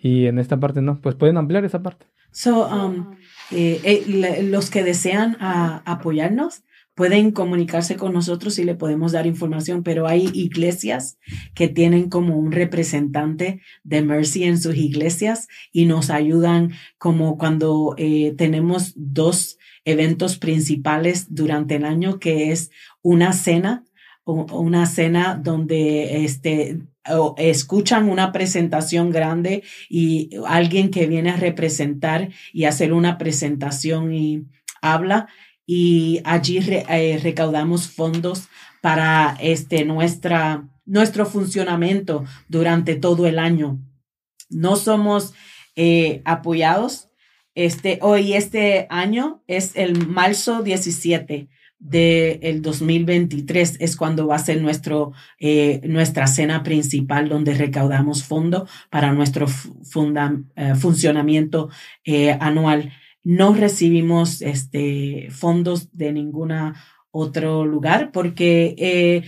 Y en esta parte, ¿no? Pues pueden ampliar esa parte. So, um, eh, eh, los que desean apoyarnos, pueden comunicarse con nosotros y le podemos dar información, pero hay iglesias que tienen como un representante de Mercy en sus iglesias y nos ayudan como cuando eh, tenemos dos eventos principales durante el año, que es una cena, una cena donde este, escuchan una presentación grande y alguien que viene a representar y hacer una presentación y habla y allí eh, recaudamos fondos para este, nuestra, nuestro funcionamiento durante todo el año. No somos eh, apoyados. Este, hoy, este año es el marzo 17 del 2023 es cuando va a ser nuestro, eh, nuestra cena principal donde recaudamos fondos para nuestro funda, funcionamiento anual. No recibimos este, fondos de ninguna otro lugar porque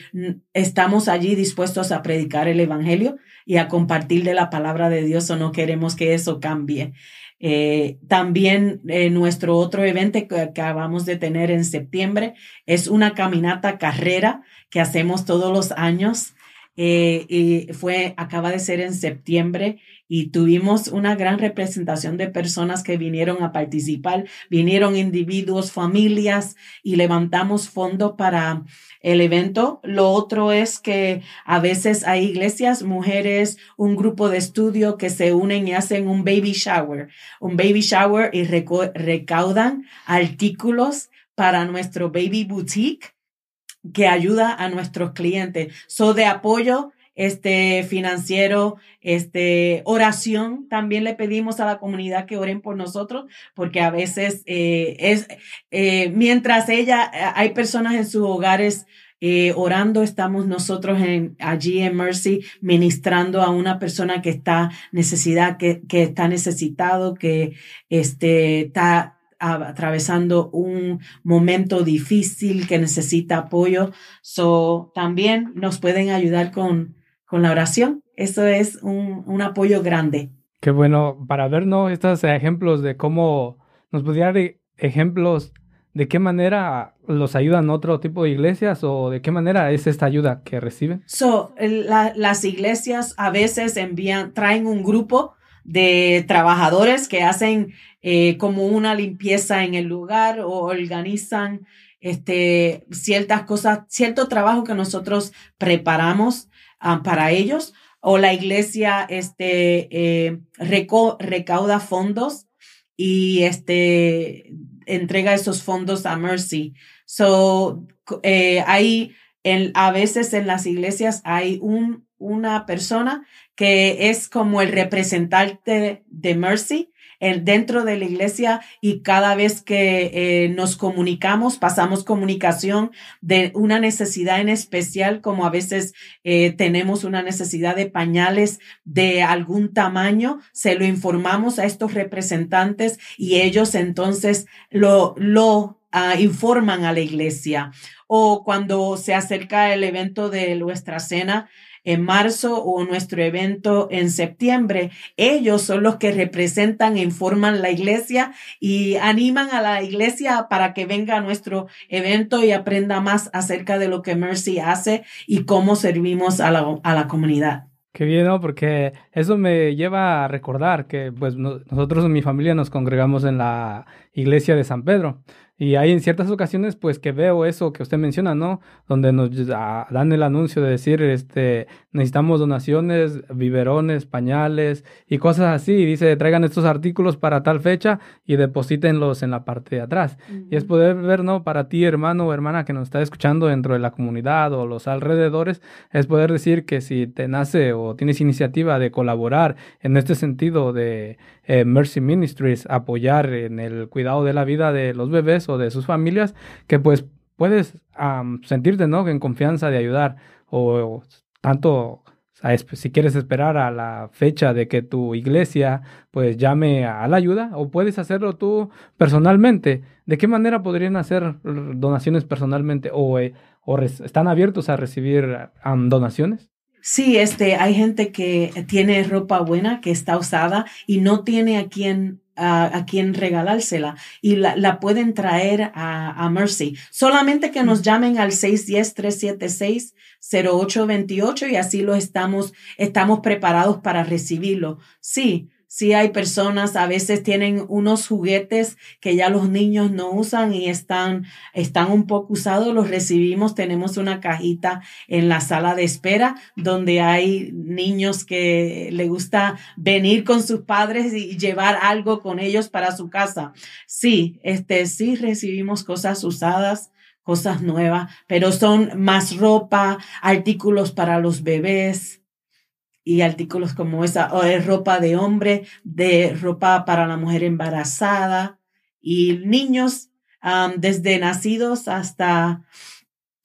estamos allí dispuestos a predicar el Evangelio y a compartir de la palabra de Dios o no queremos que eso cambie. Eh, también eh, nuestro otro evento que acabamos de tener en septiembre es una caminata carrera que hacemos todos los años. Eh, y fue, acaba de ser en septiembre y tuvimos una gran representación de personas que vinieron a participar, vinieron individuos, familias y levantamos fondos para el evento. Lo otro es que a veces hay iglesias, mujeres, un grupo de estudio que se unen y hacen un baby shower, un baby shower y recaudan artículos para nuestro baby boutique que ayuda a nuestros clientes. So de apoyo este financiero, este oración. También le pedimos a la comunidad que oren por nosotros, porque a veces eh, es eh, mientras ella eh, hay personas en sus hogares orando, estamos nosotros en, allí en Mercy ministrando a una persona que está necesidad, que, que está necesitado, que este, está atravesando un momento difícil, que necesita apoyo. So, también nos pueden ayudar con con la oración. Eso es un, un apoyo grande. Qué bueno para vernos estos ejemplos de cómo nos pudieran ejemplos de qué manera los ayudan otro tipo de iglesias o de qué manera es esta ayuda que reciben. So, las iglesias a veces envían, traen un grupo de trabajadores que hacen eh, como una limpieza en el lugar o organizan este, ciertas cosas, cierto trabajo que nosotros preparamos Ah, para ellos o la iglesia este, eh, recauda fondos y este, entrega esos fondos a Mercy. So, eh, hay, en, a veces en las iglesias hay un, una persona que es como el representante de Mercy dentro de la iglesia y cada vez que eh, nos comunicamos, pasamos comunicación de una necesidad en especial, como a veces eh, tenemos una necesidad de pañales de algún tamaño, se lo informamos a estos representantes y ellos entonces lo, lo ah, informan a la iglesia. O cuando se acerca el evento de nuestra cena, en marzo o nuestro evento en septiembre. Ellos son los que representan e informan la iglesia y animan a la iglesia para que venga a nuestro evento y aprenda más acerca de lo que Mercy hace y cómo servimos a la, a la comunidad. Qué bien, ¿no? Porque eso me lleva a recordar que pues nosotros en mi familia nos congregamos en la iglesia de San Pedro. Y hay en ciertas ocasiones, pues, que veo eso que usted menciona, ¿no? Donde nos dan el anuncio de decir, este, necesitamos donaciones, biberones, pañales y cosas así. Y dice, traigan estos artículos para tal fecha y deposítenlos en la parte de atrás. Y es poder ver, ¿no? Para ti, hermano o hermana que nos está escuchando dentro de la comunidad o los alrededores, es poder decir que si te nace o tienes iniciativa de colaborar en este sentido de eh, Mercy Ministries, apoyar en el cuidado de la vida de los bebés o de sus familias, que pues puedes sentirte, ¿no? En confianza de ayudar o, tanto si quieres esperar a la fecha de que tu iglesia pues llame a la ayuda o puedes hacerlo tú personalmente. ¿De qué manera podrían hacer donaciones personalmente o, eh, o están abiertos a recibir donaciones? Sí, este, hay gente que tiene ropa buena, que está usada y no tiene a quien a, quien regalársela y la, la pueden traer a, a, Mercy. Solamente que nos llamen al 610-376-0828 y así lo estamos, estamos preparados para recibirlo. Sí, sí hay personas, a veces tienen unos juguetes que ya los niños no usan y están, están un poco usados, los recibimos, tenemos una cajita en la sala de espera donde hay niños que le gusta venir con sus padres y llevar algo con ellos para su casa. Sí, este, sí recibimos cosas usadas cosas nuevas, pero son más ropa, artículos para los bebés, y artículos como esa, o ropa de hombre, de ropa para la mujer embarazada y niños desde nacidos hasta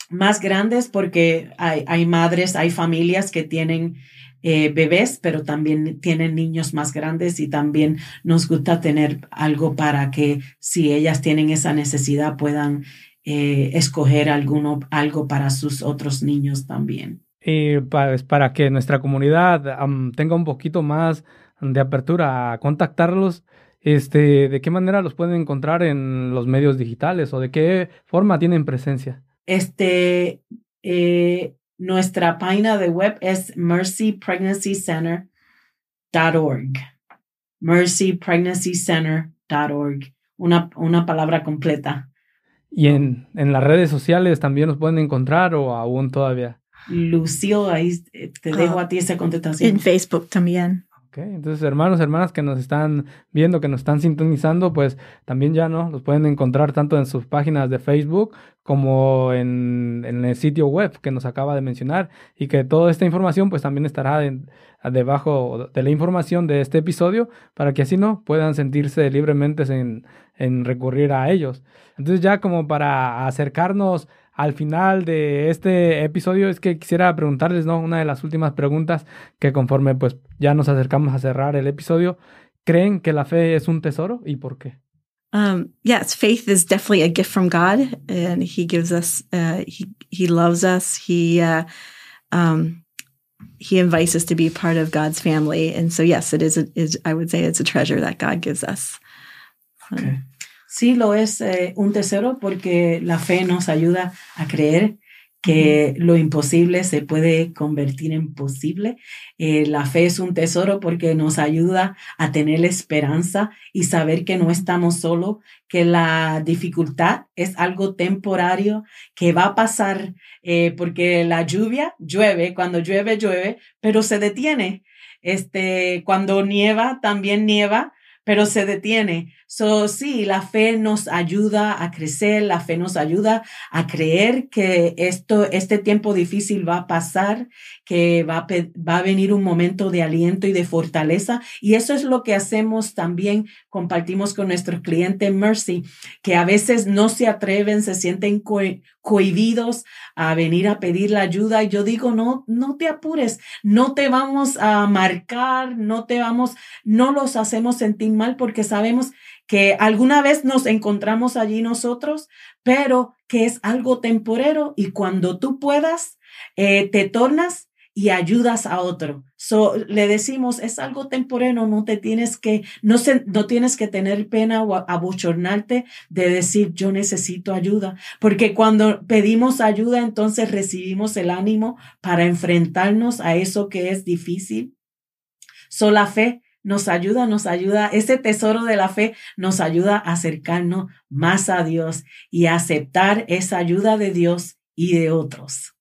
más grandes porque hay, hay madres, hay familias que tienen eh, bebés, pero también tienen niños más grandes y también nos gusta tener algo para que si ellas tienen esa necesidad puedan eh, escoger alguno, algo para sus otros niños también. Y para que nuestra comunidad tenga un poquito más de apertura a contactarlos, este, ¿de qué manera los pueden encontrar en los medios digitales o de qué forma tienen presencia? Este, eh, nuestra página de web es mercypregnancycenter.org. mercypregnancycenter.org. Una, una palabra completa. ¿Y en, en las redes sociales también los pueden encontrar o aún todavía? Lucio, ahí te dejo a ti esa contestación. En Facebook también. Ok, entonces hermanos, hermanas que nos están viendo, que nos están sintonizando, pues también ya no, los pueden encontrar tanto en sus páginas de Facebook como en, en el sitio web que nos acaba de mencionar y que toda esta información pues también estará debajo de la información de este episodio para que así no puedan sentirse libremente en, en recurrir a ellos. Entonces ya como para acercarnos al final de este episodio es que quisiera preguntarles, ¿no? Una de las últimas preguntas que conforme pues ya nos acercamos a cerrar el episodio, ¿creen que la fe es un tesoro y por qué? Um, yes, faith is definitely a gift from God, and He gives us. Uh, he He loves us. He uh, um, He invites us to be part of God's family, and so yes, it is. A, is I would say it's a treasure that God gives us. Okay. Sí, lo es eh, un tesoro porque la fe nos ayuda a creer que lo imposible se puede convertir en posible. Eh, la fe es un tesoro porque nos ayuda a tener esperanza y saber que no estamos solos, que la dificultad es algo temporario, que va a pasar eh, porque la lluvia llueve, cuando llueve, llueve, pero se detiene. Este, cuando nieva, también nieva, pero se detiene. So, sí, la fe nos ayuda a crecer, la fe nos ayuda a creer que esto, este tiempo difícil va a pasar, que va a, va a venir un momento de aliento y de fortaleza. Y eso es lo que hacemos también, compartimos con nuestros clientes Mercy, que a veces no se atreven, se sienten cohibidos a venir a pedir la ayuda. Y yo digo, no, no te apures, no te vamos a marcar, no te vamos, no los hacemos sentir mal porque sabemos que alguna vez nos encontramos allí nosotros, pero que es algo temporero y cuando tú puedas, eh, te tornas y ayudas a otro. So, le decimos, es algo temporero, no te tienes que, no, se, no tienes que tener pena o abochornarte de decir, yo necesito ayuda, porque cuando pedimos ayuda, entonces recibimos el ánimo para enfrentarnos a eso que es difícil. So, la fe nos ayuda, nos ayuda, ese tesoro de la fe nos ayuda a acercarnos más a Dios y a aceptar esa ayuda de Dios y de otros.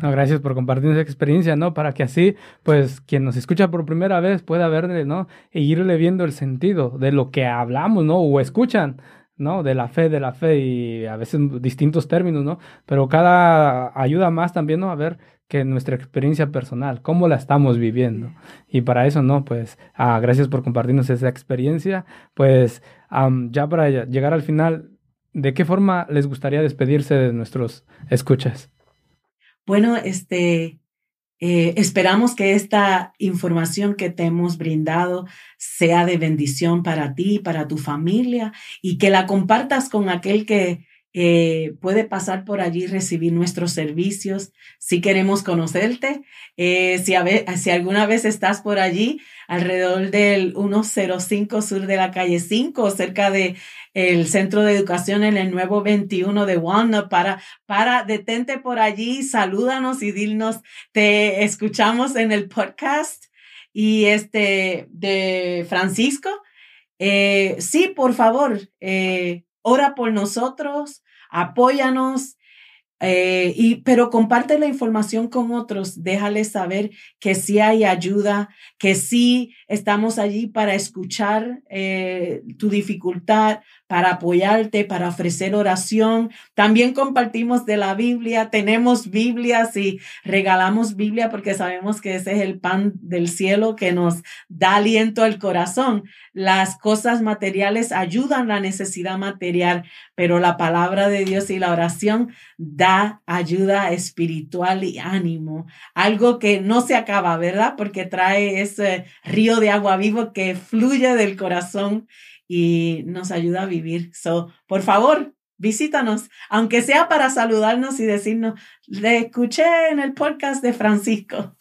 Gracias por compartir esa experiencia, ¿no? Para que así, pues, quien nos escucha por primera vez pueda verle, ¿no? E irle viendo el sentido de lo que hablamos, ¿no? O escuchan, ¿no? De la fe, de la fe y a veces distintos términos, ¿no? Pero cada ayuda más también, ¿no? A ver que nuestra experiencia personal, cómo la estamos viviendo. Y para eso, ¿no? Pues ah, gracias por compartirnos esa experiencia. Pues ya para llegar al final, ¿de qué forma les gustaría despedirse de nuestros escuchas? Bueno, este, eh, esperamos que esta información que te hemos brindado sea de bendición para ti, para tu familia y que la compartas con aquel que eh, puede pasar por allí, recibir nuestros servicios. Si queremos conocerte, eh, si, si alguna vez estás por allí, alrededor del 105 sur de la calle 5, cerca de el Centro de Educación en el nuevo 21 de Walnut, para, para detente por allí, salúdanos y dinos, te escuchamos en el podcast y este de Francisco. Eh, sí, por favor, ora por nosotros, apóyanos. eh, y, pero comparte la información con otros, déjales saber que sí hay ayuda, que sí estamos allí para escuchar eh, tu dificultad, para apoyarte, para ofrecer oración. También compartimos de la Biblia, tenemos Biblias y regalamos Biblia porque sabemos que ese es el pan del cielo que nos da aliento al corazón. Las cosas materiales ayudan la necesidad material, pero la palabra de Dios y la oración da ayuda espiritual y ánimo, algo que no se acaba, ¿verdad? Porque trae ese río de agua vivo que fluye del corazón y nos ayuda a vivir. So, por favor, visítanos, aunque sea para saludarnos y decirnos, le escuché en el podcast de Francisco.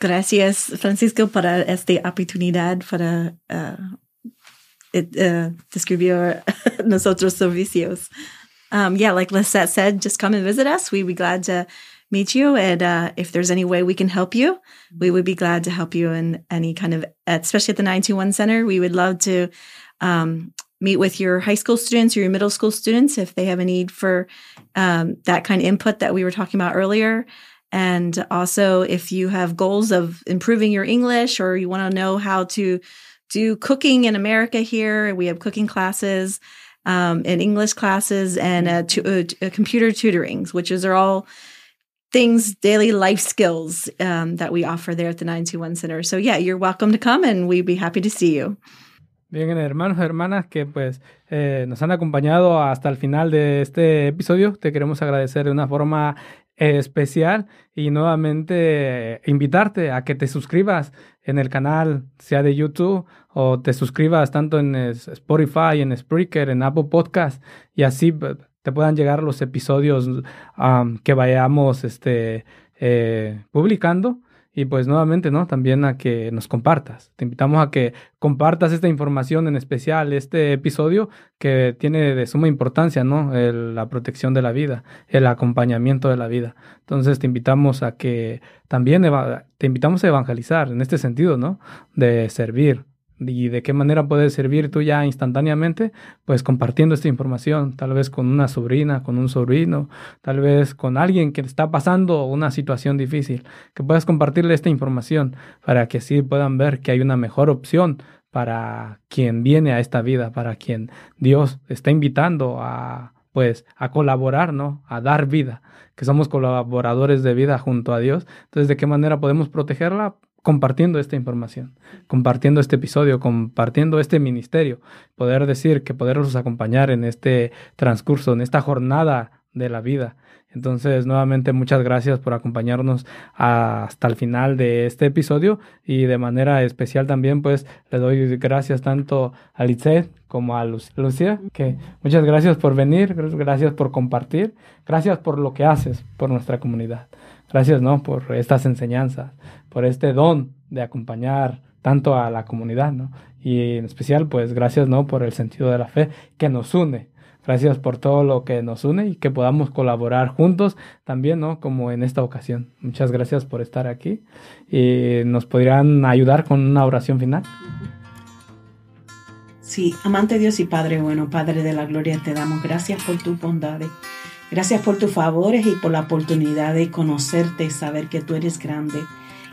Gracias, Francisco, para esta oportunidad para uh, uh, describir nosotros servicios. Um, yeah, like Lisette said, just come and visit us. We'd be glad to meet you. And uh, if there's any way we can help you, we would be glad to help you in any kind of, especially at the 921 Center. We would love to um, meet with your high school students or your middle school students if they have a need for um, that kind of input that we were talking about earlier. And also, if you have goals of improving your English or you want to know how to do cooking in America here, we have cooking classes um, and English classes and uh, uh, computer tutorings, which is are all things, daily life skills um, that we offer there at the 921 Center. So, yeah, you're welcome to come and we'd be happy to see you. Bien, hermanos hermanas que pues eh, nos han acompañado hasta el final de este episodio, te queremos agradecer de una forma eh, especial y nuevamente invitarte a que te suscribas en el canal, sea de YouTube o te suscribas tanto en Spotify, en Spreaker, en Apple Podcast y así te puedan llegar los episodios que vayamos este, eh, publicando. Y pues nuevamente, ¿no? También a que nos compartas. Te invitamos a que compartas esta información, en especial este episodio que tiene de suma importancia, ¿no? la protección de la vida, el acompañamiento de la vida. Entonces te invitamos a que también te invitamos a evangelizar en este sentido, ¿no? De servir, y de qué manera puedes servir tú ya instantáneamente, pues compartiendo esta información, tal vez con una sobrina, con un sobrino, tal vez con alguien que está pasando una situación difícil, que puedas compartirle esta información para que así puedan ver que hay una mejor opción para quien viene a esta vida, para quien Dios está invitando a pues a colaborar, ¿no? A dar vida, que somos colaboradores de vida junto a Dios. Entonces, ¿de qué manera podemos protegerla? Compartiendo esta información, compartiendo este episodio, compartiendo este ministerio, poder decir que poderlos acompañar en este transcurso, en esta jornada de la vida. Entonces, nuevamente, muchas gracias por acompañarnos hasta el final de este episodio y de manera especial también, pues, le doy gracias tanto a Litzet como a Lucía, que muchas gracias por venir, gracias por compartir, gracias por lo que haces por nuestra comunidad. Gracias, ¿no? Por estas enseñanzas, por este don de acompañar tanto a la comunidad, ¿no? Y en especial, pues gracias, ¿no? Por el sentido de la fe que nos une. Gracias por todo lo que nos une y que podamos colaborar juntos también, ¿no? Como en esta ocasión. Muchas gracias por estar aquí y nos podrían ayudar con una oración final. Sí, amante Dios y Padre bueno, Padre de la gloria, te damos gracias por tu bondad. Gracias por tus favores y por la oportunidad de conocerte y saber que tú eres grande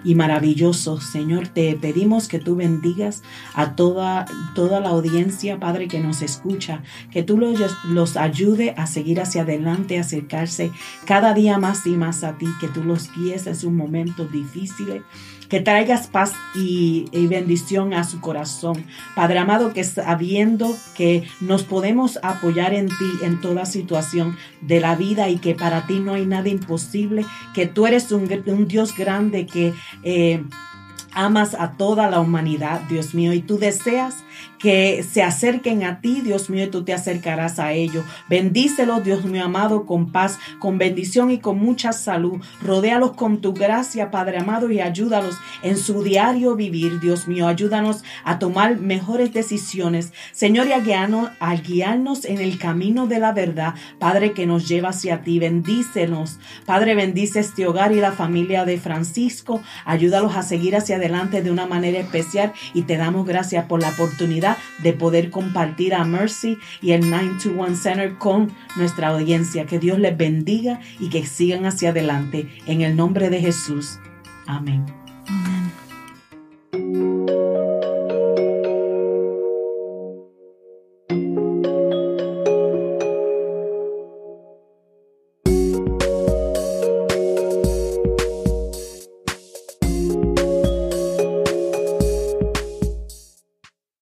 y maravilloso. Señor, te pedimos que tú bendigas a toda, toda la audiencia, Padre, que nos escucha, que tú los, los ayude a seguir hacia adelante, a acercarse cada día más y más a ti, que tú los guíes en sus momentos difíciles que traigas paz y, bendición a su corazón. Padre amado, que sabiendo que nos podemos apoyar en ti en toda situación de la vida y que para ti no hay nada imposible, que tú eres un, Dios grande que... Eh, amas a toda la humanidad, Dios mío, y tú deseas que se acerquen a ti, Dios mío, y tú te acercarás a ellos. Bendícelos, Dios mío amado, con paz, con bendición y con mucha salud. Rodéalos con tu gracia, Padre amado, y ayúdalos en su diario vivir, Dios mío. Ayúdanos a tomar mejores decisiones, Señor, y a guiarnos, guiarnos en el camino de la verdad, Padre, que nos lleva hacia ti. Bendícenos, Padre, bendice este hogar y la familia de Francisco. Ayúdalos a seguir hacia adelante adelante de una manera especial y te damos gracias por la oportunidad de poder compartir a Mercy y el 921 Center con nuestra audiencia. Que Dios les bendiga y que sigan hacia adelante. En el nombre de Jesús. Amén. Amén.